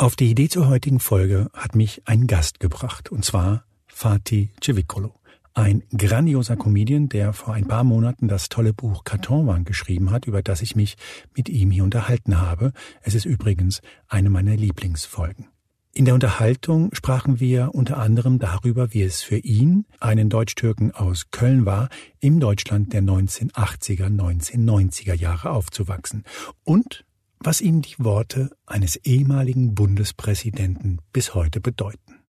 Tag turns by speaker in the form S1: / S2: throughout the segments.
S1: Auf die Idee zur heutigen Folge hat mich ein Gast gebracht, und zwar Fatih Cevicolo. Ein grandioser Comedian, der vor ein paar Monaten das tolle Buch Kartonwand geschrieben hat, über das ich mich mit ihm hier unterhalten habe. Es ist übrigens eine meiner Lieblingsfolgen. In der Unterhaltung sprachen wir unter anderem darüber, wie es für ihn, einen Deutsch-Türken aus Köln war, im Deutschland der 1980er, 1990er Jahre aufzuwachsen und was ihm die Worte eines ehemaligen Bundespräsidenten bis heute bedeuten.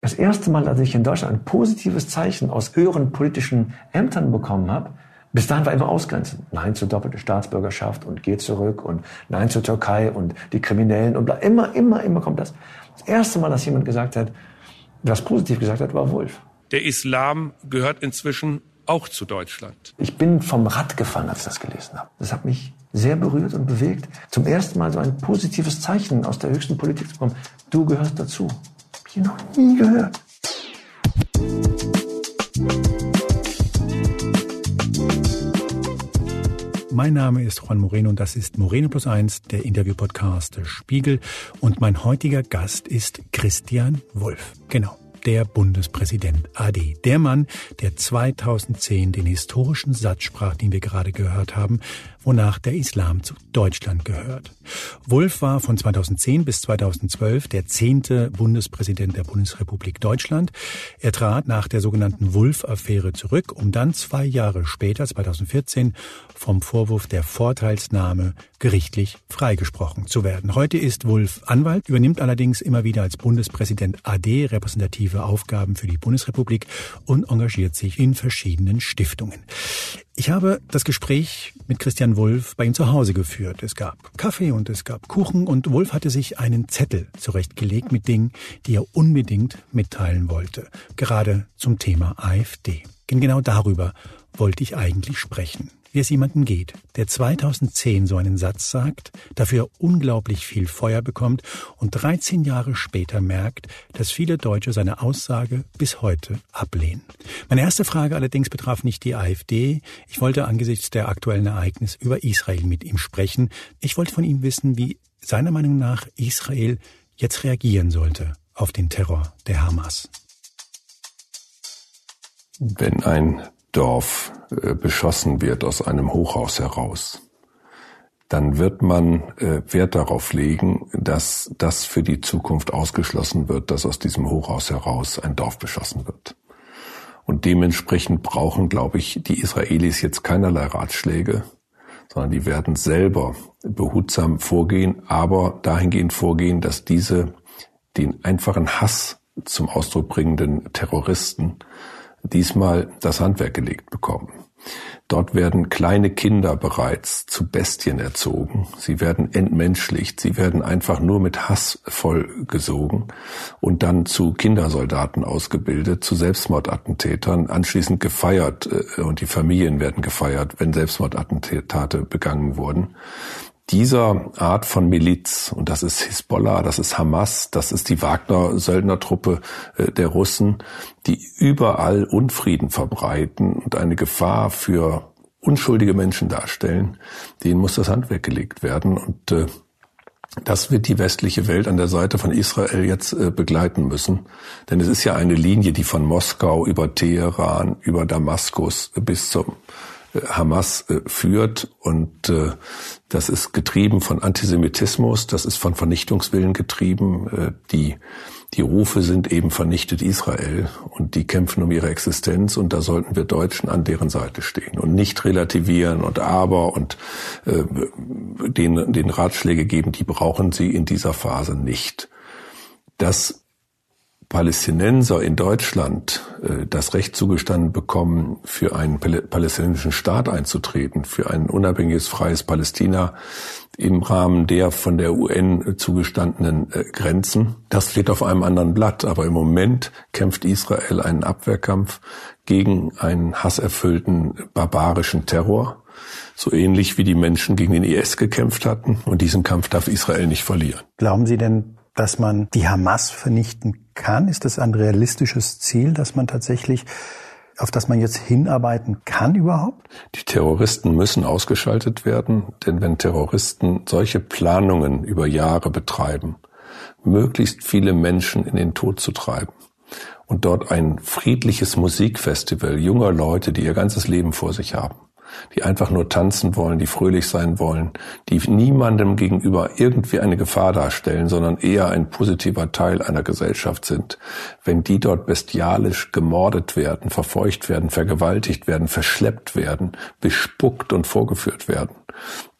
S2: Das erste Mal, als ich in Deutschland ein positives Zeichen aus höheren politischen Ämtern bekommen habe, bis dahin war immer Ausgrenzen. Nein zur doppelten Staatsbürgerschaft und geh zurück und Nein zur Türkei und die Kriminellen und bla. Immer, immer, immer kommt das. Das erste Mal, dass jemand gesagt hat, was positiv gesagt hat, war Wolf.
S3: Der Islam gehört inzwischen auch zu Deutschland.
S2: Ich bin vom Rad gefallen, als ich das gelesen habe. Das hat mich sehr berührt und bewegt. Zum ersten Mal so ein positives Zeichen aus der höchsten Politik zu bekommen. Du gehörst dazu. Hab ich noch nie gehört.
S1: Mein Name ist Juan Moreno und das ist Moreno Plus Eins, der Interview-Podcast des Spiegel. Und mein heutiger Gast ist Christian Wolf. Genau der Bundespräsident AD. Der Mann, der 2010 den historischen Satz sprach, den wir gerade gehört haben, wonach der Islam zu Deutschland gehört. Wulff war von 2010 bis 2012 der zehnte Bundespräsident der Bundesrepublik Deutschland. Er trat nach der sogenannten Wulff-Affäre zurück, um dann zwei Jahre später, 2014, vom Vorwurf der Vorteilsnahme gerichtlich freigesprochen zu werden. Heute ist Wulff Anwalt, übernimmt allerdings immer wieder als Bundespräsident AD repräsentative Aufgaben für die Bundesrepublik und engagiert sich in verschiedenen Stiftungen. Ich habe das Gespräch mit Christian Wulff bei ihm zu Hause geführt. Es gab Kaffee und es gab Kuchen und Wulff hatte sich einen Zettel zurechtgelegt mit Dingen, die er unbedingt mitteilen wollte. Gerade zum Thema AfD. Denn genau darüber wollte ich eigentlich sprechen wie es jemanden geht, der 2010 so einen Satz sagt, dafür unglaublich viel Feuer bekommt und 13 Jahre später merkt, dass viele Deutsche seine Aussage bis heute ablehnen. Meine erste Frage allerdings betraf nicht die AfD. Ich wollte angesichts der aktuellen Ereignisse über Israel mit ihm sprechen. Ich wollte von ihm wissen, wie seiner Meinung nach Israel jetzt reagieren sollte auf den Terror der Hamas.
S4: Wenn ein Dorf äh, beschossen wird aus einem Hochhaus heraus, dann wird man äh, Wert darauf legen, dass das für die Zukunft ausgeschlossen wird, dass aus diesem Hochhaus heraus ein Dorf beschossen wird. Und dementsprechend brauchen, glaube ich, die Israelis jetzt keinerlei Ratschläge, sondern die werden selber behutsam vorgehen, aber dahingehend vorgehen, dass diese den einfachen Hass zum Ausdruck bringenden Terroristen diesmal das Handwerk gelegt bekommen. Dort werden kleine Kinder bereits zu Bestien erzogen. Sie werden entmenschlicht. Sie werden einfach nur mit Hass vollgesogen und dann zu Kindersoldaten ausgebildet, zu Selbstmordattentätern, anschließend gefeiert äh, und die Familien werden gefeiert, wenn Selbstmordattentate begangen wurden dieser Art von Miliz, und das ist Hisbollah, das ist Hamas, das ist die Wagner-Söldnertruppe äh, der Russen, die überall Unfrieden verbreiten und eine Gefahr für unschuldige Menschen darstellen, denen muss das Handwerk gelegt werden. Und äh, das wird die westliche Welt an der Seite von Israel jetzt äh, begleiten müssen. Denn es ist ja eine Linie, die von Moskau über Teheran, über Damaskus bis zum Hamas äh, führt. Und äh, das ist getrieben von Antisemitismus, das ist von Vernichtungswillen getrieben. Äh, die, die Rufe sind eben vernichtet Israel und die kämpfen um ihre Existenz und da sollten wir Deutschen an deren Seite stehen und nicht relativieren und aber und äh, den, den Ratschläge geben, die brauchen sie in dieser Phase nicht. Das Palästinenser in Deutschland äh, das Recht zugestanden bekommen, für einen palästinensischen Staat einzutreten, für ein unabhängiges, freies Palästina im Rahmen der von der UN zugestandenen äh, Grenzen. Das steht auf einem anderen Blatt, aber im Moment kämpft Israel einen Abwehrkampf gegen einen hasserfüllten, barbarischen Terror so ähnlich wie die Menschen gegen den IS gekämpft hatten. Und diesen Kampf darf Israel nicht verlieren.
S1: Glauben Sie denn, dass man die Hamas vernichten kann? Ist das ein realistisches Ziel, dass man tatsächlich auf das man jetzt hinarbeiten kann überhaupt?
S4: Die Terroristen müssen ausgeschaltet werden, denn wenn Terroristen solche Planungen über Jahre betreiben, möglichst viele Menschen in den Tod zu treiben und dort ein friedliches Musikfestival junger Leute, die ihr ganzes Leben vor sich haben, die einfach nur tanzen wollen, die fröhlich sein wollen, die niemandem gegenüber irgendwie eine Gefahr darstellen, sondern eher ein positiver Teil einer Gesellschaft sind. Wenn die dort bestialisch gemordet werden, verfeucht werden, vergewaltigt werden, verschleppt werden, bespuckt und vorgeführt werden,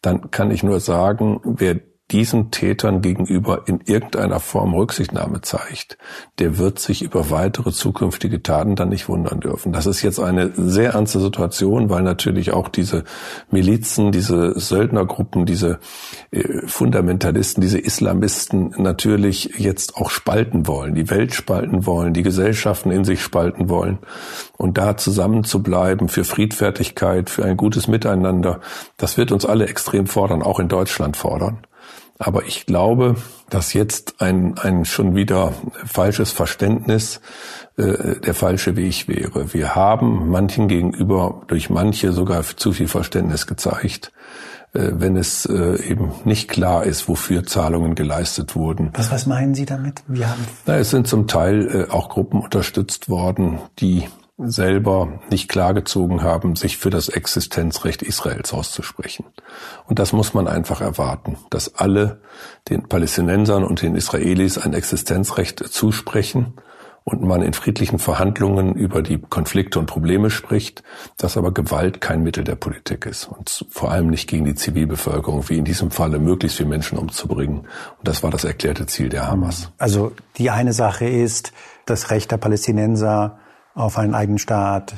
S4: dann kann ich nur sagen, wer diesen Tätern gegenüber in irgendeiner Form Rücksichtnahme zeigt, der wird sich über weitere zukünftige Taten dann nicht wundern dürfen. Das ist jetzt eine sehr ernste Situation, weil natürlich auch diese Milizen, diese Söldnergruppen, diese äh, Fundamentalisten, diese Islamisten natürlich jetzt auch spalten wollen, die Welt spalten wollen, die Gesellschaften in sich spalten wollen. Und da zusammen zu bleiben für Friedfertigkeit, für ein gutes Miteinander, das wird uns alle extrem fordern, auch in Deutschland fordern. Aber ich glaube, dass jetzt ein, ein schon wieder falsches Verständnis äh, der falsche Weg wäre. Wir haben manchen gegenüber durch manche sogar zu viel Verständnis gezeigt, äh, wenn es äh, eben nicht klar ist, wofür Zahlungen geleistet wurden.
S1: Was, was meinen Sie damit?
S4: Wir haben Na, es sind zum Teil äh, auch Gruppen unterstützt worden, die selber nicht klargezogen haben, sich für das Existenzrecht Israels auszusprechen. Und das muss man einfach erwarten, dass alle den Palästinensern und den Israelis ein Existenzrecht zusprechen und man in friedlichen Verhandlungen über die Konflikte und Probleme spricht, dass aber Gewalt kein Mittel der Politik ist und vor allem nicht gegen die Zivilbevölkerung, wie in diesem Falle möglichst viele Menschen umzubringen. Und das war das erklärte Ziel der Hamas.
S1: Also die eine Sache ist das Recht der Palästinenser auf einen eigenen Staat.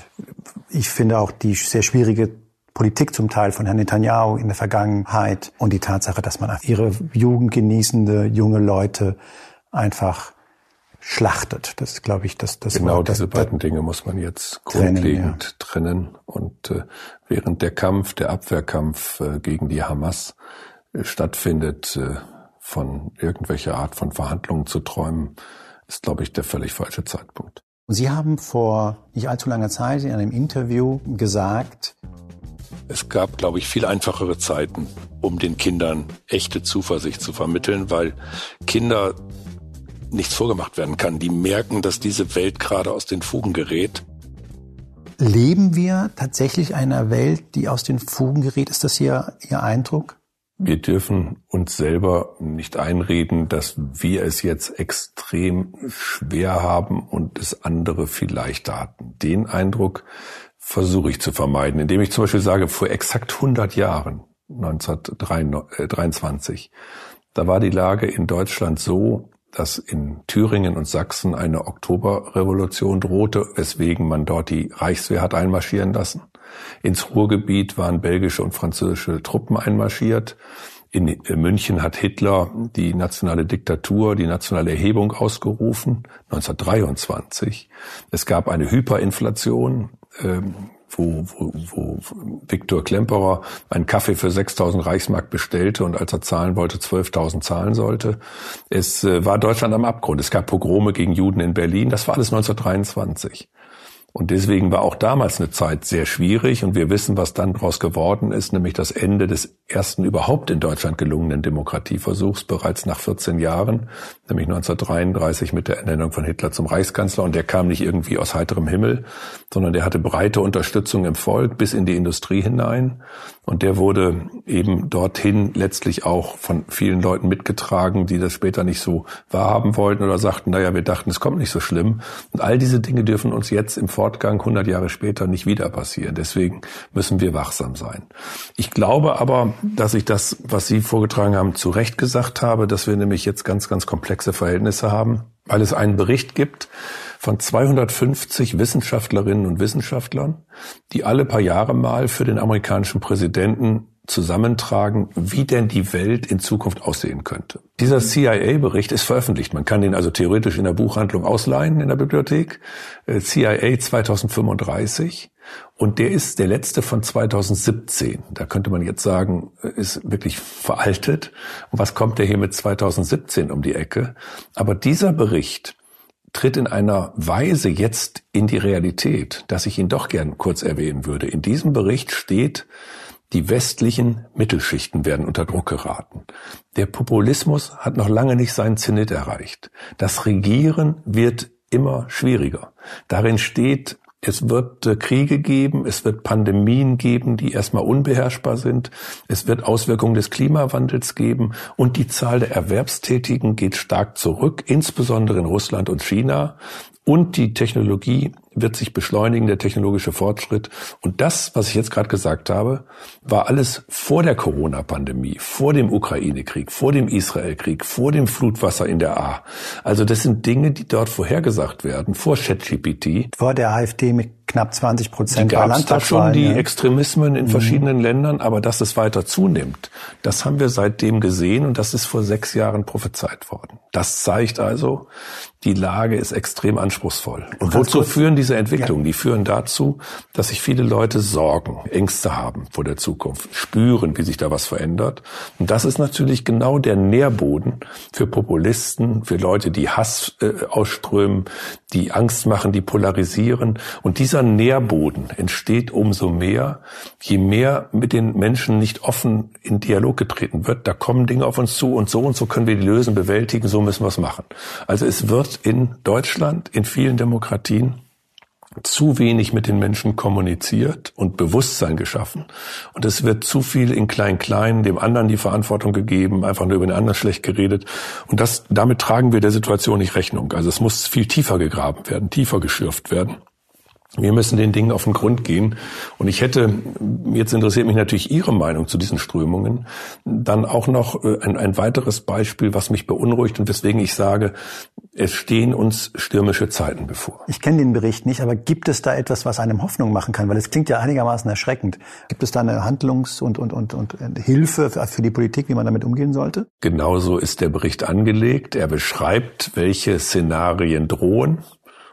S1: Ich finde auch die sehr schwierige Politik zum Teil von Herrn Netanyahu in der Vergangenheit und die Tatsache, dass man ihre Jugend genießende junge Leute einfach schlachtet. Das ist, glaube ich, das, das
S4: genau das, diese beiden Dinge muss man jetzt grundlegend ja. trennen. Und äh, während der Kampf, der Abwehrkampf äh, gegen die Hamas äh, stattfindet, äh, von irgendwelcher Art von Verhandlungen zu träumen, ist, glaube ich, der völlig falsche Zeitpunkt.
S1: Und Sie haben vor nicht allzu langer Zeit in einem Interview gesagt,
S3: es gab, glaube ich, viel einfachere Zeiten, um den Kindern echte Zuversicht zu vermitteln, weil Kinder nichts vorgemacht werden kann. Die merken, dass diese Welt gerade aus den Fugen gerät.
S1: Leben wir tatsächlich einer Welt, die aus den Fugen gerät? Ist das Ihr, Ihr Eindruck?
S4: Wir dürfen uns selber nicht einreden, dass wir es jetzt extrem schwer haben und es andere viel leichter hatten. Den Eindruck versuche ich zu vermeiden, indem ich zum Beispiel sage, vor exakt 100 Jahren, 1923, da war die Lage in Deutschland so, dass in Thüringen und Sachsen eine Oktoberrevolution drohte, weswegen man dort die Reichswehr hat einmarschieren lassen. Ins Ruhrgebiet waren belgische und französische Truppen einmarschiert. In München hat Hitler die nationale Diktatur, die nationale Erhebung ausgerufen, 1923. Es gab eine Hyperinflation. Ähm, wo, wo, wo Viktor Klemperer einen Kaffee für 6.000 Reichsmark bestellte und als er zahlen wollte, 12.000 zahlen sollte. Es äh, war Deutschland am Abgrund. Es gab Pogrome gegen Juden in Berlin. Das war alles 1923. Und deswegen war auch damals eine Zeit sehr schwierig. Und wir wissen, was dann daraus geworden ist, nämlich das Ende des ersten überhaupt in Deutschland gelungenen Demokratieversuchs bereits nach 14 Jahren, nämlich 1933 mit der Ernennung von Hitler zum Reichskanzler. Und der kam nicht irgendwie aus heiterem Himmel, sondern der hatte breite Unterstützung im Volk bis in die Industrie hinein. Und der wurde eben dorthin letztlich auch von vielen Leuten mitgetragen, die das später nicht so wahrhaben wollten oder sagten, naja, wir dachten, es kommt nicht so schlimm. Und all diese Dinge dürfen uns jetzt im Fortgang 100 Jahre später nicht wieder passieren. Deswegen müssen wir wachsam sein. Ich glaube aber, dass ich das, was Sie vorgetragen haben, zu Recht gesagt habe, dass wir nämlich jetzt ganz, ganz komplexe Verhältnisse haben, weil es einen Bericht gibt, von 250 Wissenschaftlerinnen und Wissenschaftlern, die alle paar Jahre mal für den amerikanischen Präsidenten zusammentragen, wie denn die Welt in Zukunft aussehen könnte. Dieser CIA-Bericht ist veröffentlicht. Man kann den also theoretisch in der Buchhandlung ausleihen, in der Bibliothek. Äh, CIA 2035. Und der ist der letzte von 2017. Da könnte man jetzt sagen, äh, ist wirklich veraltet. Und was kommt der hier mit 2017 um die Ecke? Aber dieser Bericht tritt in einer Weise jetzt in die Realität, dass ich ihn doch gern kurz erwähnen würde. In diesem Bericht steht, Die westlichen Mittelschichten werden unter Druck geraten. Der Populismus hat noch lange nicht seinen Zenit erreicht. Das Regieren wird immer schwieriger. Darin steht es wird äh, Kriege geben, es wird Pandemien geben, die erstmal unbeherrschbar sind. Es wird Auswirkungen des Klimawandels geben und die Zahl der Erwerbstätigen geht stark zurück, insbesondere in Russland und China. Und die Technologie wird sich beschleunigen, der technologische Fortschritt. Und das, was ich jetzt gerade gesagt habe, war alles vor der Corona-Pandemie, vor dem Ukraine-Krieg, vor dem Israel-Krieg, vor dem Flutwasser in der A. Also das sind Dinge, die dort vorhergesagt werden, vor ChatGPT.
S1: Vor der AfD mit knapp 20 Prozent
S4: bei Landtagswahlen. schon die Extremismen in mhm. verschiedenen Ländern, aber dass es weiter zunimmt, das haben wir seitdem gesehen und das ist vor sechs Jahren prophezeit worden. Das zeigt also, die Lage ist extrem anspruchsvoll. Und wozu führen diese Entwicklungen? Ja. Die führen dazu, dass sich viele Leute Sorgen, Ängste haben vor der Zukunft, spüren, wie sich da was verändert. Und das ist natürlich genau der Nährboden für Populisten, für Leute, die Hass äh, ausströmen, die Angst machen, die polarisieren. Und dieser Nährboden entsteht umso mehr, je mehr mit den Menschen nicht offen in Dialog getreten wird. Da kommen Dinge auf uns zu und so und so können wir die lösen, bewältigen, so müssen wir es machen. Also es wird in Deutschland, in vielen Demokratien zu wenig mit den Menschen kommuniziert und Bewusstsein geschaffen. Und es wird zu viel in Klein-Klein dem anderen die Verantwortung gegeben, einfach nur über den anderen schlecht geredet. Und das, damit tragen wir der Situation nicht Rechnung. Also es muss viel tiefer gegraben werden, tiefer geschürft werden. Wir müssen den Dingen auf den Grund gehen. Und ich hätte, jetzt interessiert mich natürlich Ihre Meinung zu diesen Strömungen, dann auch noch äh, ein, ein weiteres Beispiel, was mich beunruhigt und weswegen ich sage, es stehen uns stürmische Zeiten bevor.
S1: Ich kenne den Bericht nicht, aber gibt es da etwas, was einem Hoffnung machen kann? Weil es klingt ja einigermaßen erschreckend. Gibt es da eine Handlungs- und, und, und, und Hilfe für die Politik, wie man damit umgehen sollte?
S4: Genauso ist der Bericht angelegt. Er beschreibt, welche Szenarien drohen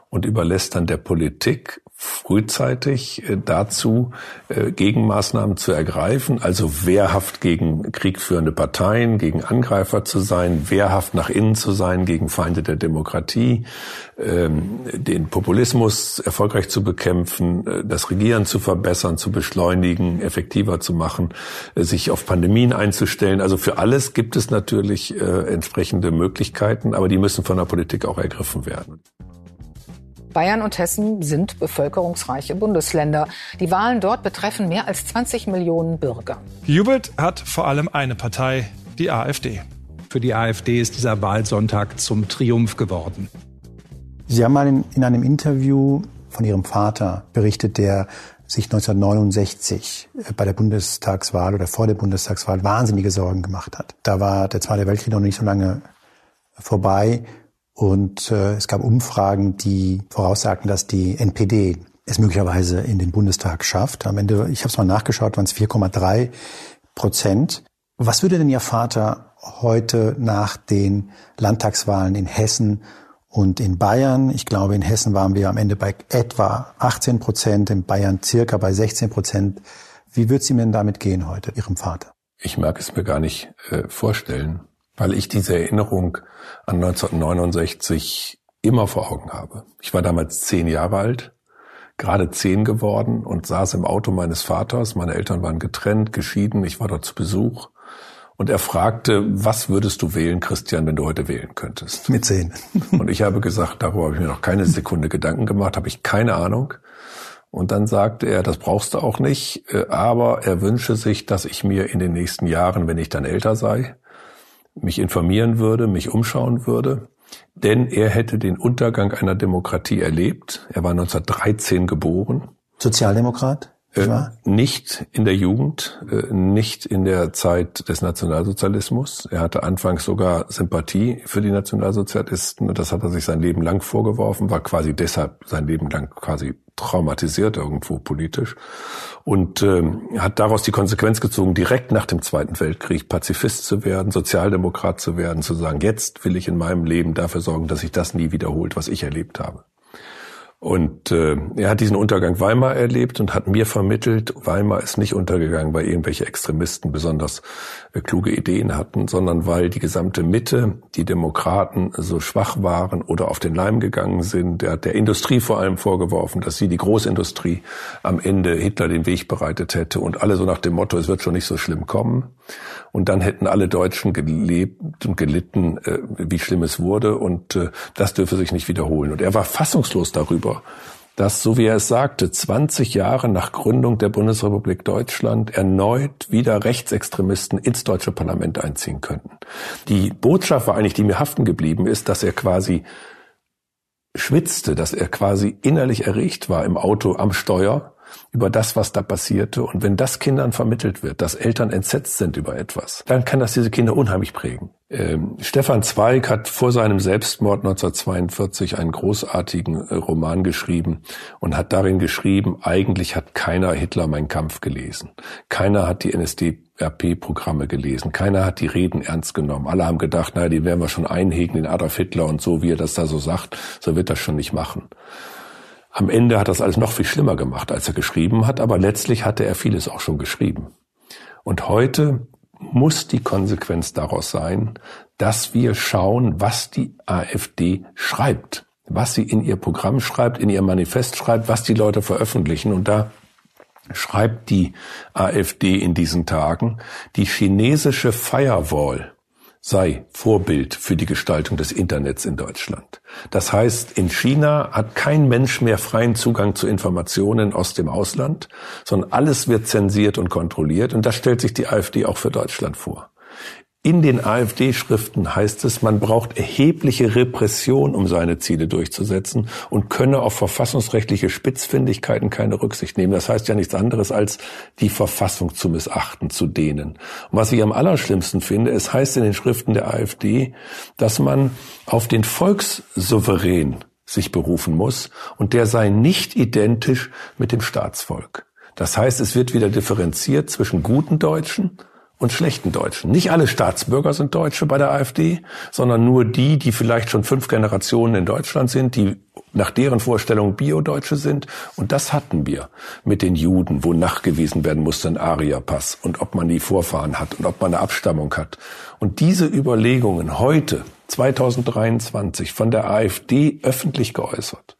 S4: und überlässt dann der Politik frühzeitig äh, dazu, äh, Gegenmaßnahmen zu ergreifen, also wehrhaft gegen kriegführende Parteien, gegen Angreifer zu sein, wehrhaft nach innen zu sein gegen Feinde der Demokratie, ähm, den Populismus erfolgreich zu bekämpfen, äh, das Regieren zu verbessern, zu beschleunigen, effektiver zu machen, sich auf Pandemien einzustellen. Also für alles gibt es natürlich entsprechende Möglichkeiten, aber die müssen von der Politik auch ergriffen werden.
S5: Bayern und Hessen sind bevölkerungsreiche Bundesländer. Die Wahlen dort betreffen mehr als 20 Millionen Bürger.
S6: Gejubelt hat vor allem eine Partei, die AfD.
S7: Für die AfD ist dieser Wahlsonntag zum Triumph geworden.
S1: Sie haben mal in, in einem Interview von Ihrem Vater berichtet, der sich 1969 bei der Bundestagswahl oder vor der Bundestagswahl wahnsinnige Sorgen gemacht hat. Da war der Zweite Weltkrieg noch nicht so lange vorbei. Und äh, es gab Umfragen, die voraussagten, dass die NPD es möglicherweise in den Bundestag schafft. Am Ende, ich habe es mal nachgeschaut, waren es 4,3 Prozent. Was würde denn Ihr Vater heute nach den Landtagswahlen in Hessen und in Bayern, ich glaube, in Hessen waren wir am Ende bei etwa 18 Prozent, in Bayern circa bei 16 Prozent. Wie wird es ihm denn damit gehen heute, Ihrem Vater?
S4: Ich mag es mir gar nicht äh, vorstellen weil ich diese Erinnerung an 1969 immer vor Augen habe. Ich war damals zehn Jahre alt, gerade zehn geworden und saß im Auto meines Vaters. Meine Eltern waren getrennt, geschieden, ich war dort zu Besuch. Und er fragte, was würdest du wählen, Christian, wenn du heute wählen könntest?
S1: Mit zehn.
S4: und ich habe gesagt, darüber habe ich mir noch keine Sekunde Gedanken gemacht, habe ich keine Ahnung. Und dann sagte er, das brauchst du auch nicht, äh, aber er wünsche sich, dass ich mir in den nächsten Jahren, wenn ich dann älter sei, mich informieren würde, mich umschauen würde, denn er hätte den Untergang einer Demokratie erlebt. Er war 1913 geboren.
S1: Sozialdemokrat?
S4: Äh, nicht in der Jugend, äh, nicht in der Zeit des Nationalsozialismus. Er hatte anfangs sogar Sympathie für die Nationalsozialisten das hat er sich sein Leben lang vorgeworfen, war quasi deshalb sein Leben lang quasi traumatisiert irgendwo politisch und ähm, hat daraus die Konsequenz gezogen, direkt nach dem Zweiten Weltkrieg Pazifist zu werden, Sozialdemokrat zu werden, zu sagen, jetzt will ich in meinem Leben dafür sorgen, dass sich das nie wiederholt, was ich erlebt habe. Und äh, er hat diesen Untergang Weimar erlebt und hat mir vermittelt, Weimar ist nicht untergegangen, weil irgendwelche Extremisten besonders äh, kluge Ideen hatten, sondern weil die gesamte Mitte, die Demokraten so schwach waren oder auf den Leim gegangen sind. Er hat der Industrie vor allem vorgeworfen, dass sie die Großindustrie am Ende Hitler den Weg bereitet hätte und alle so nach dem Motto, es wird schon nicht so schlimm kommen. Und dann hätten alle Deutschen gelebt und gelitten, äh, wie schlimm es wurde und äh, das dürfe sich nicht wiederholen. Und er war fassungslos darüber, darüber, dass, so wie er es sagte, 20 Jahre nach Gründung der Bundesrepublik Deutschland erneut wieder Rechtsextremisten ins deutsche Parlament einziehen könnten. Die Botschaft war eigentlich, die mir haften geblieben ist, dass er quasi schwitzte, dass er quasi innerlich erregt war im Auto am Steuer über das, was da passierte. Und wenn das Kindern vermittelt wird, dass Eltern entsetzt sind über etwas, dann kann das diese Kinder unheimlich prägen. Ähm, Stefan Zweig hat vor seinem Selbstmord 1942 einen großartigen äh, Roman geschrieben und hat darin geschrieben, eigentlich hat keiner Hitler Mein Kampf gelesen. Keiner hat die NSDAP-Programme gelesen. Keiner hat die Reden ernst genommen. Alle haben gedacht, naja, die werden wir schon einhegen, den Adolf Hitler und so, wie er das da so sagt, so wird das schon nicht machen. Am Ende hat das alles noch viel schlimmer gemacht, als er geschrieben hat, aber letztlich hatte er vieles auch schon geschrieben. Und heute muss die Konsequenz daraus sein, dass wir schauen, was die AfD schreibt, was sie in ihr Programm schreibt, in ihr Manifest schreibt, was die Leute veröffentlichen. Und da schreibt die AfD in diesen Tagen, die chinesische Firewall sei Vorbild für die Gestaltung des Internets in Deutschland. Das heißt, in China hat kein Mensch mehr freien Zugang zu Informationen aus dem Ausland, sondern alles wird zensiert und kontrolliert und das stellt sich die AfD auch für Deutschland vor. In den AfD-Schriften heißt es, man braucht erhebliche Repression, um seine Ziele durchzusetzen und könne auf verfassungsrechtliche Spitzfindigkeiten keine Rücksicht nehmen. Das heißt ja nichts anderes, als die Verfassung zu missachten, zu dehnen. Und was ich am allerschlimmsten finde, es heißt in den Schriften der AfD, dass man auf den Volkssouverän sich berufen muss und der sei nicht identisch mit dem Staatsvolk. Das heißt, es wird wieder differenziert zwischen guten Deutschen und schlechten Deutschen. Nicht alle Staatsbürger sind Deutsche bei der AfD, sondern nur die, die vielleicht schon fünf Generationen in Deutschland sind, die nach deren Vorstellung Bio-Deutsche sind. Und das hatten wir mit den Juden, wo nachgewiesen werden musste ein Aria-Pass und ob man die Vorfahren hat und ob man eine Abstammung hat. Und diese Überlegungen heute, 2023, von der AfD öffentlich geäußert,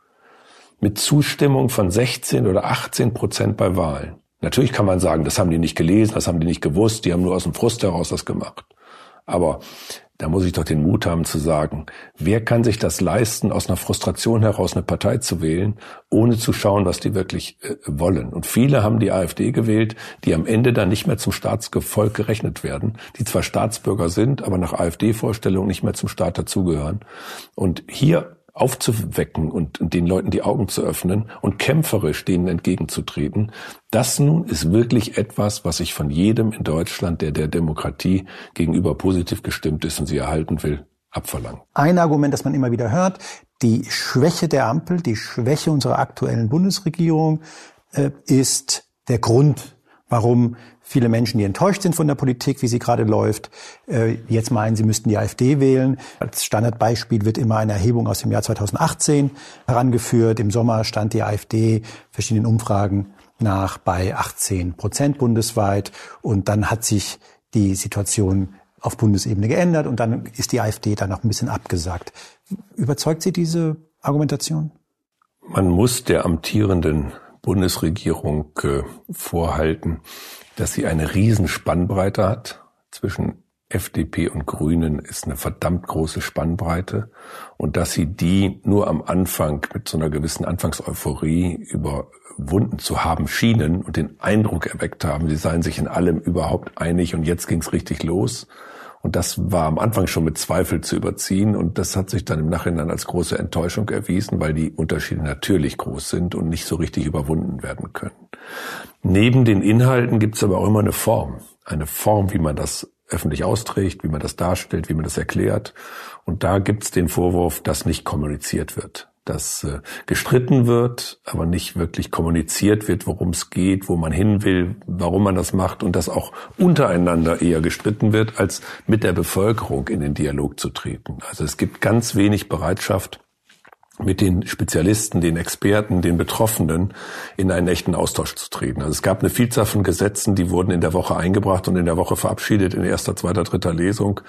S4: mit Zustimmung von 16 oder 18 Prozent bei Wahlen, Natürlich kann man sagen, das haben die nicht gelesen, das haben die nicht gewusst, die haben nur aus dem Frust heraus das gemacht. Aber da muss ich doch den Mut haben zu sagen, wer kann sich das leisten, aus einer Frustration heraus eine Partei zu wählen, ohne zu schauen, was die wirklich äh, wollen. Und viele haben die AfD gewählt, die am Ende dann nicht mehr zum Staatsgefolg gerechnet werden, die zwar Staatsbürger sind, aber nach AfD-Vorstellung nicht mehr zum Staat dazugehören. Und hier aufzuwecken und den Leuten die Augen zu öffnen und kämpferisch denen entgegenzutreten. Das nun ist wirklich etwas, was ich von jedem in Deutschland, der der Demokratie gegenüber positiv gestimmt ist und sie erhalten will, abverlangen.
S1: Ein Argument, das man immer wieder hört, die Schwäche der Ampel, die Schwäche unserer aktuellen Bundesregierung äh, ist der Grund, warum viele Menschen, die enttäuscht sind von der Politik, wie sie gerade läuft, äh, jetzt meinen, sie müssten die AfD wählen. Als Standardbeispiel wird immer eine Erhebung aus dem Jahr 2018 herangeführt. Im Sommer stand die AfD verschiedenen Umfragen nach bei 18 Prozent bundesweit. Und dann hat sich die Situation auf Bundesebene geändert und dann ist die AfD dann noch ein bisschen abgesagt. Überzeugt Sie diese Argumentation?
S4: Man muss der amtierenden Bundesregierung äh, vorhalten, dass sie eine Riesenspannbreite hat. Zwischen FDP und Grünen ist eine verdammt große Spannbreite und dass sie die nur am Anfang mit so einer gewissen Anfangseuphorie überwunden zu haben schienen und den Eindruck erweckt haben, sie seien sich in allem überhaupt einig und jetzt ging's richtig los. Und das war am Anfang schon mit Zweifel zu überziehen. Und das hat sich dann im Nachhinein als große Enttäuschung erwiesen, weil die Unterschiede natürlich groß sind und nicht so richtig überwunden werden können. Neben den Inhalten gibt es aber auch immer eine Form. Eine Form, wie man das öffentlich austrägt, wie man das darstellt, wie man das erklärt. Und da gibt es den Vorwurf, dass nicht kommuniziert wird dass äh, gestritten wird, aber nicht wirklich kommuniziert wird, worum es geht, wo man hin will, warum man das macht und dass auch untereinander eher gestritten wird, als mit der Bevölkerung in den Dialog zu treten. Also es gibt ganz wenig Bereitschaft, mit den Spezialisten, den Experten, den Betroffenen in einen echten Austausch zu treten. Also es gab eine Vielzahl von Gesetzen, die wurden in der Woche eingebracht und in der Woche verabschiedet in erster, zweiter, dritter Lesung,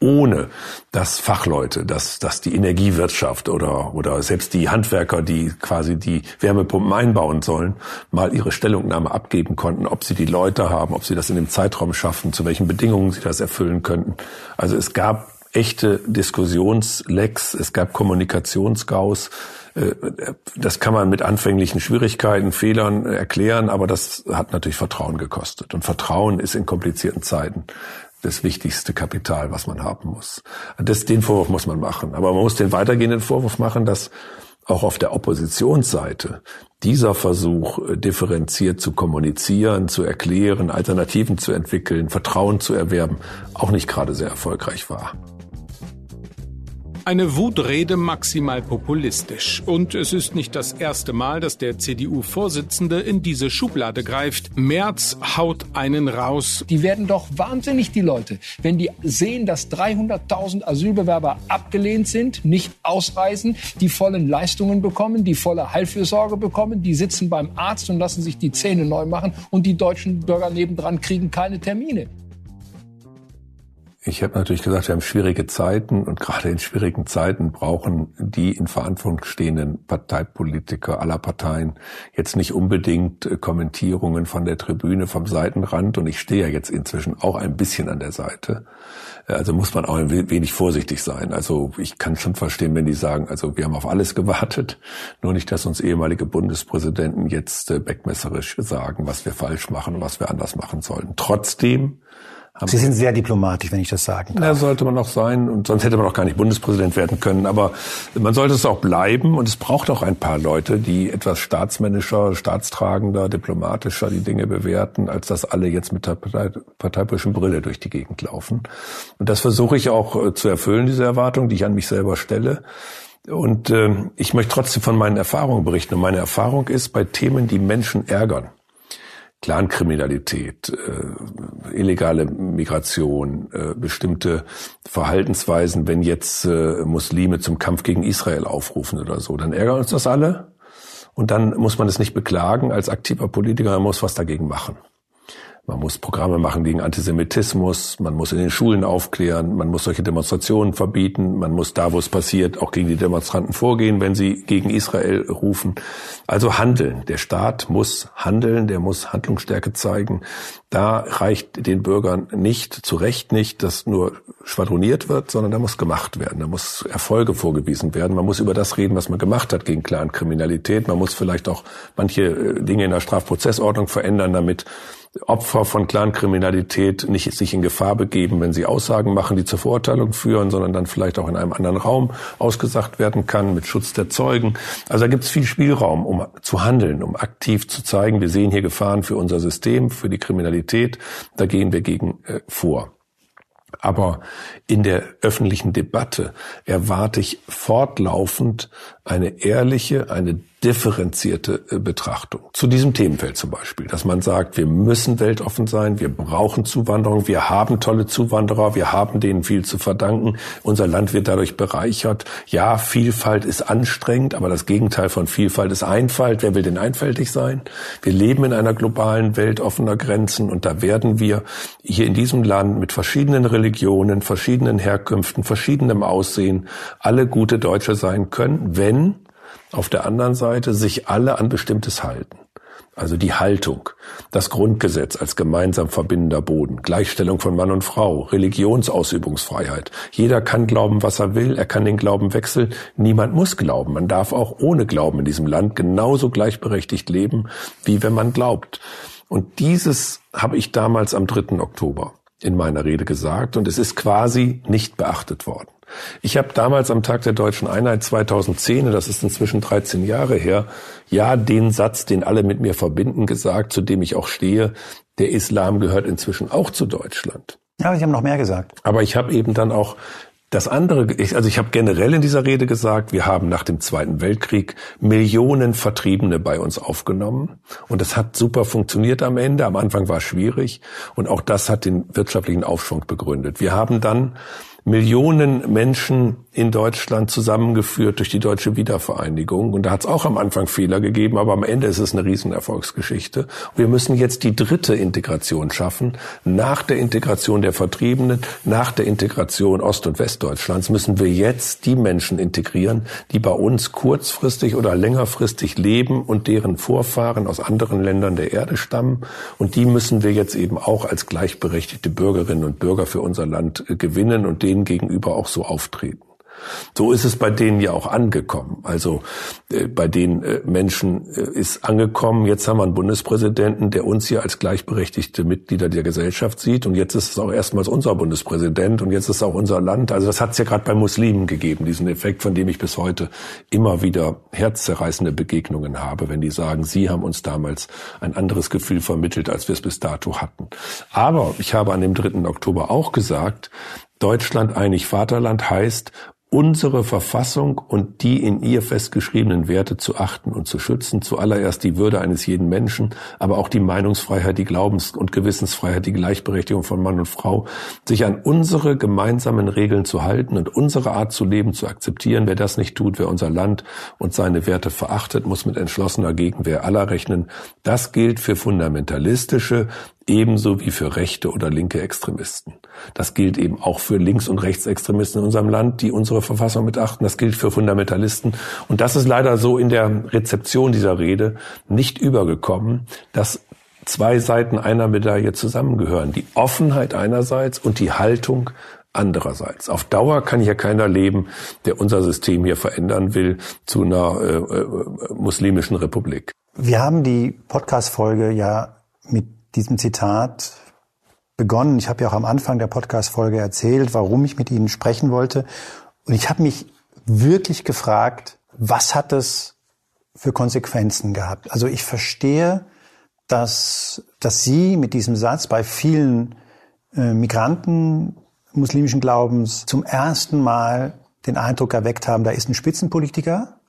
S4: ohne dass Fachleute, dass, dass die Energiewirtschaft oder, oder selbst die Handwerker, die quasi die Wärmepumpen einbauen sollen, mal ihre Stellungnahme abgeben konnten, ob sie die Leute haben, ob sie das in dem Zeitraum schaffen, zu welchen Bedingungen sie das erfüllen könnten. Also es gab echte Diskussionslecks, es gab Kommunikationsgaus. Äh, das kann man mit anfänglichen Schwierigkeiten, Fehlern erklären, aber das hat natürlich Vertrauen gekostet. Und Vertrauen ist in komplizierten Zeiten das wichtigste Kapital, was man haben muss. Das, den Vorwurf muss man machen. Aber man muss den weitergehenden Vorwurf machen, dass auch auf der Oppositionsseite dieser Versuch, differenziert zu kommunizieren, zu erklären, Alternativen zu entwickeln, Vertrauen zu erwerben, auch nicht gerade sehr erfolgreich war.
S8: Eine Wutrede maximal populistisch. Und es ist nicht das erste Mal, dass der CDU-Vorsitzende in diese Schublade greift. Merz haut einen raus.
S9: Die werden doch wahnsinnig, die Leute, wenn die sehen, dass 300.000 Asylbewerber abgelehnt sind, nicht ausreisen, die vollen Leistungen bekommen, die volle Heilfürsorge bekommen, die sitzen beim Arzt und lassen sich die Zähne neu machen und die deutschen Bürger nebendran kriegen keine Termine.
S4: Ich habe natürlich gesagt, wir haben schwierige Zeiten und gerade in schwierigen Zeiten brauchen die in Verantwortung stehenden Parteipolitiker aller Parteien jetzt nicht unbedingt äh, Kommentierungen von der Tribüne, vom Seitenrand. Und ich stehe ja jetzt inzwischen auch ein bisschen an der Seite. Äh, also muss man auch ein wenig vorsichtig sein. Also ich kann schon verstehen, wenn die sagen, also wir haben auf alles gewartet. Nur nicht, dass uns ehemalige Bundespräsidenten jetzt äh, beckmesserisch sagen, was wir falsch machen und was wir anders machen sollen. Trotzdem
S1: Sie sind sehr diplomatisch, wenn ich das sagen darf.
S4: Ja, sollte man auch sein. Und sonst hätte man auch gar nicht Bundespräsident werden können. Aber man sollte es auch bleiben. Und es braucht auch ein paar Leute, die etwas staatsmännischer, staatstragender, diplomatischer die Dinge bewerten, als dass alle jetzt mit der Partei, parteipolitischen Brille durch die Gegend laufen. Und das versuche ich auch äh, zu erfüllen, diese Erwartung, die ich an mich selber stelle. Und äh, ich möchte trotzdem von meinen Erfahrungen berichten. Und meine Erfahrung ist, bei Themen, die Menschen ärgern, Clankriminalität, äh, illegale Migration, äh, bestimmte Verhaltensweisen, wenn jetzt äh, Muslime zum Kampf gegen Israel aufrufen oder so, dann ärgern uns das alle. Und dann muss man es nicht beklagen als aktiver Politiker, man muss was dagegen machen. Man muss Programme machen gegen Antisemitismus, man muss in den Schulen aufklären, man muss solche Demonstrationen verbieten, man muss da, wo es passiert, auch gegen die Demonstranten vorgehen, wenn sie gegen Israel rufen. Also handeln. Der Staat muss handeln, der muss Handlungsstärke zeigen. Da reicht den Bürgern nicht, zu Recht nicht, dass nur schwadroniert wird, sondern da muss gemacht werden. Da muss Erfolge vorgewiesen werden. Man muss über das reden, was man gemacht hat gegen Clankriminalität. Man muss vielleicht auch manche äh, Dinge in der Strafprozessordnung verändern, damit Opfer von Clankriminalität nicht sich in Gefahr begeben, wenn sie Aussagen machen, die zur Verurteilung führen, sondern dann vielleicht auch in einem anderen Raum ausgesagt werden kann mit Schutz der Zeugen. Also da gibt es viel Spielraum, um zu handeln, um aktiv zu zeigen, wir sehen hier Gefahren für unser System, für die Kriminalität. Da gehen wir gegen äh, vor. Aber in der öffentlichen Debatte erwarte ich fortlaufend eine ehrliche, eine differenzierte äh, Betrachtung. Zu diesem Themenfeld zum Beispiel, dass man sagt, wir müssen weltoffen sein, wir brauchen Zuwanderung, wir haben tolle Zuwanderer, wir haben denen viel zu verdanken, unser Land wird dadurch bereichert. Ja, Vielfalt ist anstrengend, aber das Gegenteil von Vielfalt ist Einfalt. Wer will denn einfältig sein? Wir leben in einer globalen Welt offener Grenzen und da werden wir hier in diesem Land mit verschiedenen Religionen, verschiedenen Herkünften, verschiedenem Aussehen alle gute Deutsche sein können, wenn auf der anderen Seite sich alle an bestimmtes halten. Also die Haltung, das Grundgesetz als gemeinsam verbindender Boden, Gleichstellung von Mann und Frau, Religionsausübungsfreiheit. Jeder kann glauben, was er will, er kann den Glauben wechseln. Niemand muss glauben. Man darf auch ohne Glauben in diesem Land genauso gleichberechtigt leben, wie wenn man glaubt. Und dieses habe ich damals am 3. Oktober in meiner Rede gesagt und es ist quasi nicht beachtet worden. Ich habe damals am Tag der deutschen Einheit 2010, das ist inzwischen 13 Jahre her, ja den Satz, den alle mit mir verbinden, gesagt, zu dem ich auch stehe, der Islam gehört inzwischen auch zu Deutschland.
S1: Ja, Sie haben noch mehr gesagt.
S4: Aber ich habe eben dann auch das andere, also ich habe generell in dieser Rede gesagt, wir haben nach dem Zweiten Weltkrieg Millionen Vertriebene bei uns aufgenommen und das hat super funktioniert am Ende. Am Anfang war es schwierig und auch das hat den wirtschaftlichen Aufschwung begründet. Wir haben dann Millionen Menschen in Deutschland zusammengeführt durch die deutsche Wiedervereinigung. Und da hat es auch am Anfang Fehler gegeben, aber am Ende ist es eine Riesenerfolgsgeschichte. Wir müssen jetzt die dritte Integration schaffen. Nach der Integration der Vertriebenen, nach der Integration Ost- und Westdeutschlands müssen wir jetzt die Menschen integrieren, die bei uns kurzfristig oder längerfristig leben und deren Vorfahren aus anderen Ländern der Erde stammen. Und die müssen wir jetzt eben auch als gleichberechtigte Bürgerinnen und Bürger für unser Land äh, gewinnen und denen gegenüber auch so auftreten. So ist es bei denen ja auch angekommen. Also äh, bei den äh, Menschen äh, ist angekommen, jetzt haben wir einen Bundespräsidenten, der uns hier als gleichberechtigte Mitglieder der Gesellschaft sieht. Und jetzt ist es auch erstmals unser Bundespräsident und jetzt ist es auch unser Land. Also das hat es ja gerade bei Muslimen gegeben, diesen Effekt, von dem ich bis heute immer wieder herzzerreißende Begegnungen habe, wenn die sagen, sie haben uns damals ein anderes Gefühl vermittelt, als wir es bis dato hatten. Aber ich habe an dem 3. Oktober auch gesagt, Deutschland einig Vaterland heißt, unsere Verfassung und die in ihr festgeschriebenen Werte zu achten und zu schützen, zuallererst die Würde eines jeden Menschen, aber auch die Meinungsfreiheit, die Glaubens- und Gewissensfreiheit, die Gleichberechtigung von Mann und Frau, sich an unsere gemeinsamen Regeln zu halten und unsere Art zu leben zu akzeptieren. Wer das nicht tut, wer unser Land und seine Werte verachtet, muss mit entschlossener Gegenwehr aller rechnen. Das gilt für fundamentalistische, ebenso wie für rechte oder linke Extremisten. Das gilt eben auch für Links- und Rechtsextremisten in unserem Land, die unsere Verfassung mitachten. Das gilt für Fundamentalisten. Und das ist leider so in der Rezeption dieser Rede nicht übergekommen, dass zwei Seiten einer Medaille zusammengehören. Die Offenheit einerseits und die Haltung andererseits. Auf Dauer kann hier keiner leben, der unser System hier verändern will zu einer äh, äh, muslimischen Republik.
S1: Wir haben die Podcast-Folge ja mit diesem Zitat begonnen. Ich habe ja auch am Anfang der Podcast-Folge erzählt, warum ich mit Ihnen sprechen wollte. Und ich habe mich wirklich gefragt, was hat es für Konsequenzen gehabt? Also ich verstehe, dass, dass Sie mit diesem Satz bei vielen äh, Migranten muslimischen Glaubens zum ersten Mal den Eindruck erweckt haben, da ist ein Spitzenpolitiker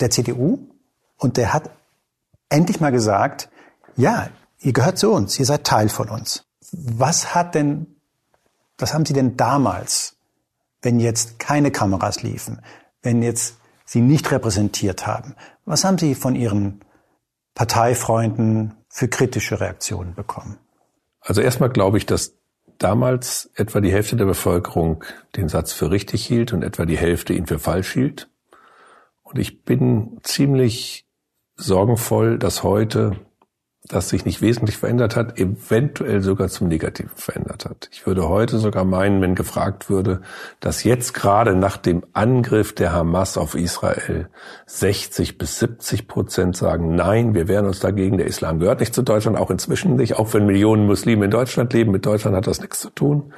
S1: der CDU und der hat endlich mal gesagt, ja, ihr gehört zu uns, ihr seid Teil von uns. Was hat denn, was haben Sie denn damals, wenn jetzt keine Kameras liefen, wenn jetzt Sie nicht repräsentiert haben, was haben Sie von Ihren Parteifreunden für kritische Reaktionen bekommen?
S4: Also erstmal glaube ich, dass damals etwa die Hälfte der Bevölkerung den Satz für richtig hielt und etwa die Hälfte ihn für falsch hielt. Und ich bin ziemlich sorgenvoll, dass heute das sich nicht wesentlich verändert hat, eventuell sogar zum Negativen verändert hat. Ich würde heute sogar meinen, wenn gefragt würde, dass jetzt gerade nach dem Angriff der Hamas auf Israel 60 bis 70 Prozent sagen, nein, wir wehren uns dagegen, der Islam gehört nicht zu Deutschland, auch inzwischen nicht, auch wenn Millionen Muslime in Deutschland leben, mit Deutschland hat das nichts zu tun.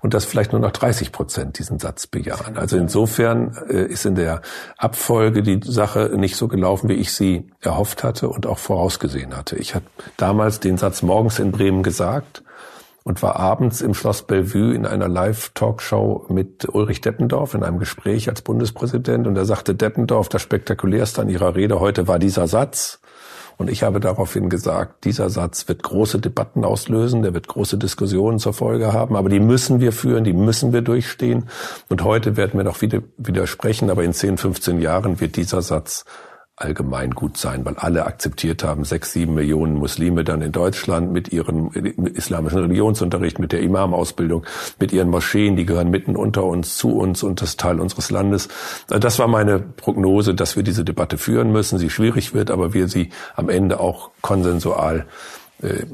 S4: Und dass vielleicht nur noch 30 Prozent diesen Satz bejahen. Also insofern äh, ist in der Abfolge die Sache nicht so gelaufen, wie ich sie erhofft hatte und auch vorausgesehen hatte. Ich hatte damals den Satz morgens in Bremen gesagt und war abends im Schloss Bellevue in einer Live-Talkshow mit Ulrich Deppendorf in einem Gespräch als Bundespräsident. Und er sagte, Deppendorf, das spektakulärste an Ihrer Rede heute war dieser Satz. Und ich habe daraufhin gesagt, dieser Satz wird große Debatten auslösen, der wird große Diskussionen zur Folge haben, aber die müssen wir führen, die müssen wir durchstehen. Und heute werden wir noch widersprechen, aber in 10, 15 Jahren wird dieser Satz allgemein gut sein, weil alle akzeptiert haben, sechs, sieben Millionen Muslime dann in Deutschland mit ihrem islamischen Religionsunterricht, mit der Imamausbildung, mit ihren Moscheen, die gehören mitten unter uns, zu uns und das Teil unseres Landes. Das war meine Prognose, dass wir diese Debatte führen müssen, sie schwierig wird, aber wir sie am Ende auch konsensual äh,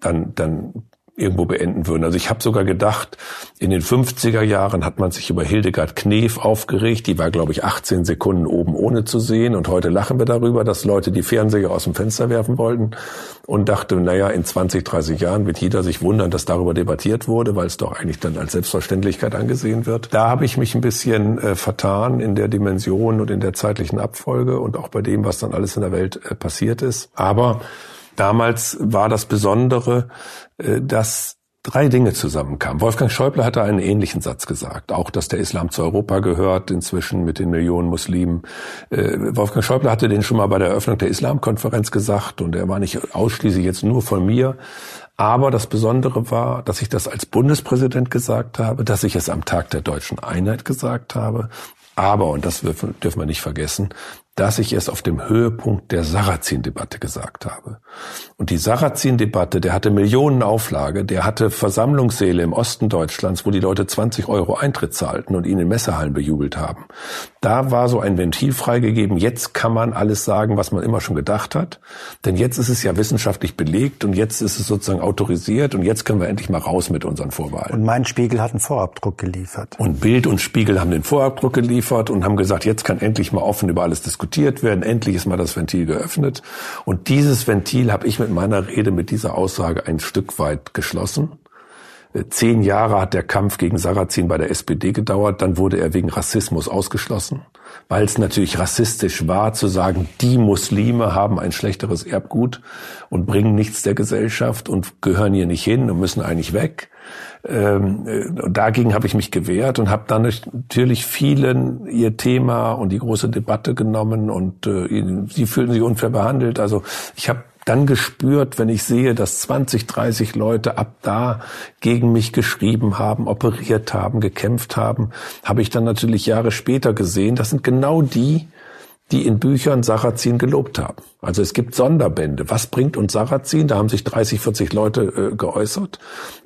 S4: dann, dann irgendwo beenden würden. Also ich habe sogar gedacht, in den 50er Jahren hat man sich über Hildegard Knef aufgeregt. Die war, glaube ich, 18 Sekunden oben ohne zu sehen. Und heute lachen wir darüber, dass Leute die Fernseher aus dem Fenster werfen wollten. Und dachte, naja, in 20, 30 Jahren wird jeder sich wundern, dass darüber debattiert wurde, weil es doch eigentlich dann als Selbstverständlichkeit angesehen wird. Da habe ich mich ein bisschen äh, vertan in der Dimension und in der zeitlichen Abfolge und auch bei dem, was dann alles in der Welt äh, passiert ist. Aber Damals war das Besondere, dass drei Dinge zusammenkamen. Wolfgang Schäuble hatte einen ähnlichen Satz gesagt, auch dass der Islam zu Europa gehört, inzwischen mit den Millionen Muslimen. Äh, Wolfgang Schäuble hatte den schon mal bei der Eröffnung der Islamkonferenz gesagt und er war nicht ausschließlich jetzt nur von mir, Aber das Besondere war, dass ich das als Bundespräsident gesagt habe, dass ich es am Tag der deutschen Einheit gesagt habe. Aber, und das dürfen wir nicht vergessen, dass ich es auf dem Höhepunkt der Sarrazin-Debatte gesagt habe. Und die Sarrazin-Debatte, der hatte Millionen Auflage, der hatte Versammlungssäle im Osten Deutschlands, wo die Leute 20 Euro Eintritt zahlten und ihn in Messehallen bejubelt haben. Da war so ein Ventil freigegeben, jetzt kann man alles sagen, was man immer schon gedacht hat. Denn jetzt ist es ja wissenschaftlich belegt und jetzt ist es sozusagen autorisiert und jetzt können wir endlich mal raus mit unseren Vorwahlen.
S1: Und mein Spiegel hat einen Vorabdruck geliefert.
S4: Und Bild und Spiegel haben den Vorabdruck geliefert und haben gesagt, jetzt kann endlich mal offen über alles diskutieren diskutiert werden. Endlich ist mal das Ventil geöffnet. Und dieses Ventil habe ich mit meiner Rede, mit dieser Aussage ein Stück weit geschlossen. Äh, zehn Jahre hat der Kampf gegen Sarrazin bei der SPD gedauert. Dann wurde er wegen Rassismus ausgeschlossen, weil es natürlich rassistisch war zu sagen, die Muslime haben ein schlechteres Erbgut und bringen nichts der Gesellschaft und gehören hier nicht hin und müssen eigentlich weg. Ähm, äh, dagegen habe ich mich gewehrt und habe dann natürlich vielen ihr Thema und die große Debatte genommen und äh, sie fühlten sich unfair behandelt. Also ich habe dann gespürt, wenn ich sehe, dass 20, 30 Leute ab da gegen mich geschrieben haben, operiert haben, gekämpft haben, habe ich dann natürlich Jahre später gesehen, das sind genau die, die in Büchern Sarrazin gelobt haben. Also es gibt Sonderbände. Was bringt uns Sarrazin? Da haben sich 30, 40 Leute äh, geäußert.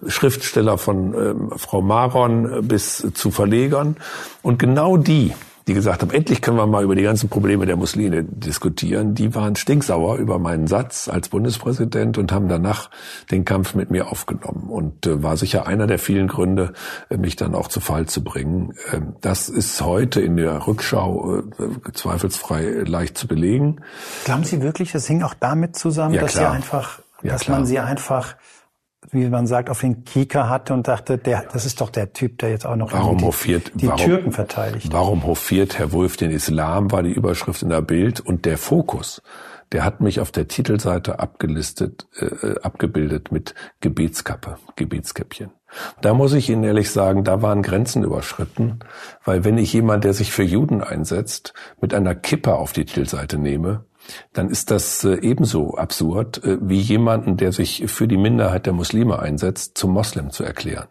S4: Schriftsteller von ähm, Frau Maron bis zu Verlegern. Und genau die, die gesagt haben, endlich können wir mal über die ganzen Probleme der Muslime diskutieren, die waren stinksauer über meinen Satz als Bundespräsident und haben danach den Kampf mit mir aufgenommen und äh, war sicher einer der vielen Gründe, äh, mich dann auch zu Fall zu bringen. Ähm, das ist heute in der Rückschau äh, zweifelsfrei leicht zu belegen.
S1: Glauben Sie wirklich, das hing auch damit zusammen, ja, dass klar. Sie einfach, ja, dass klar. man sie einfach wie man sagt, auf den Kieker hatte und dachte, der, das ist doch der Typ, der jetzt auch noch
S4: warum die, hofiert,
S1: die
S4: warum,
S1: Türken verteidigt.
S4: Warum hofiert Herr Wolf den Islam, war die Überschrift in der Bild und der Fokus. Der hat mich auf der Titelseite abgelistet, äh, abgebildet mit Gebetskappe, Gebetskäppchen. Da muss ich Ihnen ehrlich sagen, da waren Grenzen überschritten, weil wenn ich jemand, der sich für Juden einsetzt, mit einer Kippe auf die Titelseite nehme, dann ist das äh, ebenso absurd, äh, wie jemanden, der sich für die Minderheit der Muslime einsetzt, zum Moslem zu erklären.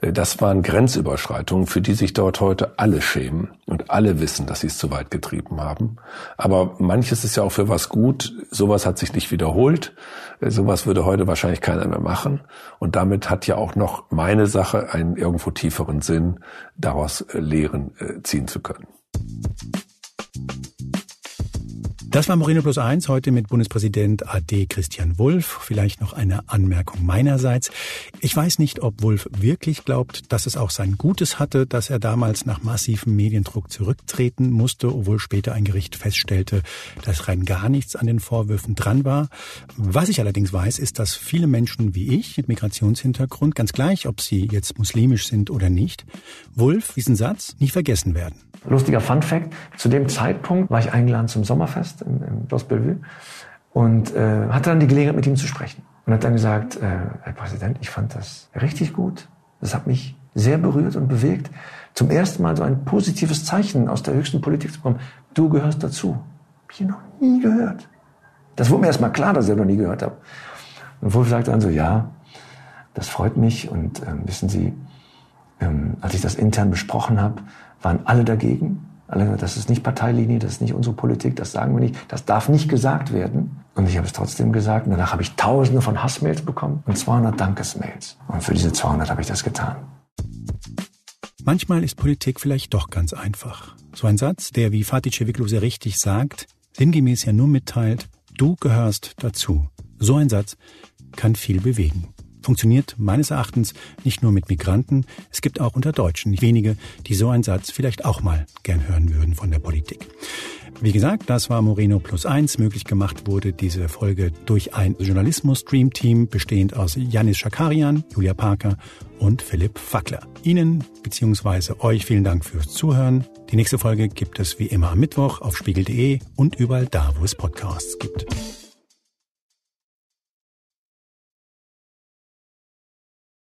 S4: Äh, das waren Grenzüberschreitungen, für die sich dort heute alle schämen und alle wissen, dass sie es zu weit getrieben haben. Aber manches ist ja auch für was gut. Sowas hat sich nicht wiederholt. Sowas würde heute wahrscheinlich keiner mehr machen. Und damit hat ja auch noch meine Sache einen irgendwo tieferen Sinn, daraus Lehren ziehen zu können.
S1: Das war Moreno Plus Eins heute mit Bundespräsident AD Christian Wulff. Vielleicht noch eine Anmerkung meinerseits. Ich weiß nicht, ob Wulff wirklich glaubt, dass es auch sein Gutes hatte, dass er damals nach massivem Mediendruck zurücktreten musste, obwohl später ein Gericht feststellte, dass rein gar nichts an den Vorwürfen dran war. Was ich allerdings weiß, ist, dass viele Menschen wie ich mit Migrationshintergrund, ganz gleich, ob sie jetzt muslimisch sind oder nicht, Wulff diesen Satz nie vergessen werden.
S2: Lustiger Fun Fact, zu dem Zeitpunkt war ich eingeladen zum Sommerfest im, im Schloss Bellevue und äh, hatte dann die Gelegenheit, mit ihm zu sprechen. Und hat dann gesagt, äh, Herr Präsident, ich fand das richtig gut. Das hat mich sehr berührt und bewegt. Zum ersten Mal so ein positives Zeichen aus der höchsten Politik zu bekommen. Du gehörst dazu. Hab ich noch nie gehört. Das wurde mir erst mal klar, dass ich noch nie gehört habe. Und Wolf sagte dann so, ja, das freut mich. Und ähm, wissen Sie, ähm, als ich das intern besprochen habe, waren alle dagegen. Das ist nicht Parteilinie, das ist nicht unsere Politik, das sagen wir nicht, das darf nicht gesagt werden. Und ich habe es trotzdem gesagt. Und danach habe ich Tausende von Hassmails bekommen und 200 Dankesmails. Und für diese 200 habe ich das getan.
S1: Manchmal ist Politik vielleicht doch ganz einfach. So ein Satz, der, wie Fatih Ceviclo sehr richtig sagt, sinngemäß ja nur mitteilt, du gehörst dazu. So ein Satz kann viel bewegen funktioniert meines Erachtens nicht nur mit Migranten, es gibt auch unter Deutschen nicht wenige, die so einen Satz vielleicht auch mal gern hören würden von der Politik. Wie gesagt, das war Moreno Plus Eins. Möglich gemacht wurde diese Folge durch ein Journalismus-Stream-Team bestehend aus Janis Schakarian, Julia Parker und Philipp Fackler. Ihnen bzw. euch vielen Dank fürs Zuhören. Die nächste Folge gibt es wie immer am Mittwoch auf spiegel.de und überall da, wo es Podcasts gibt.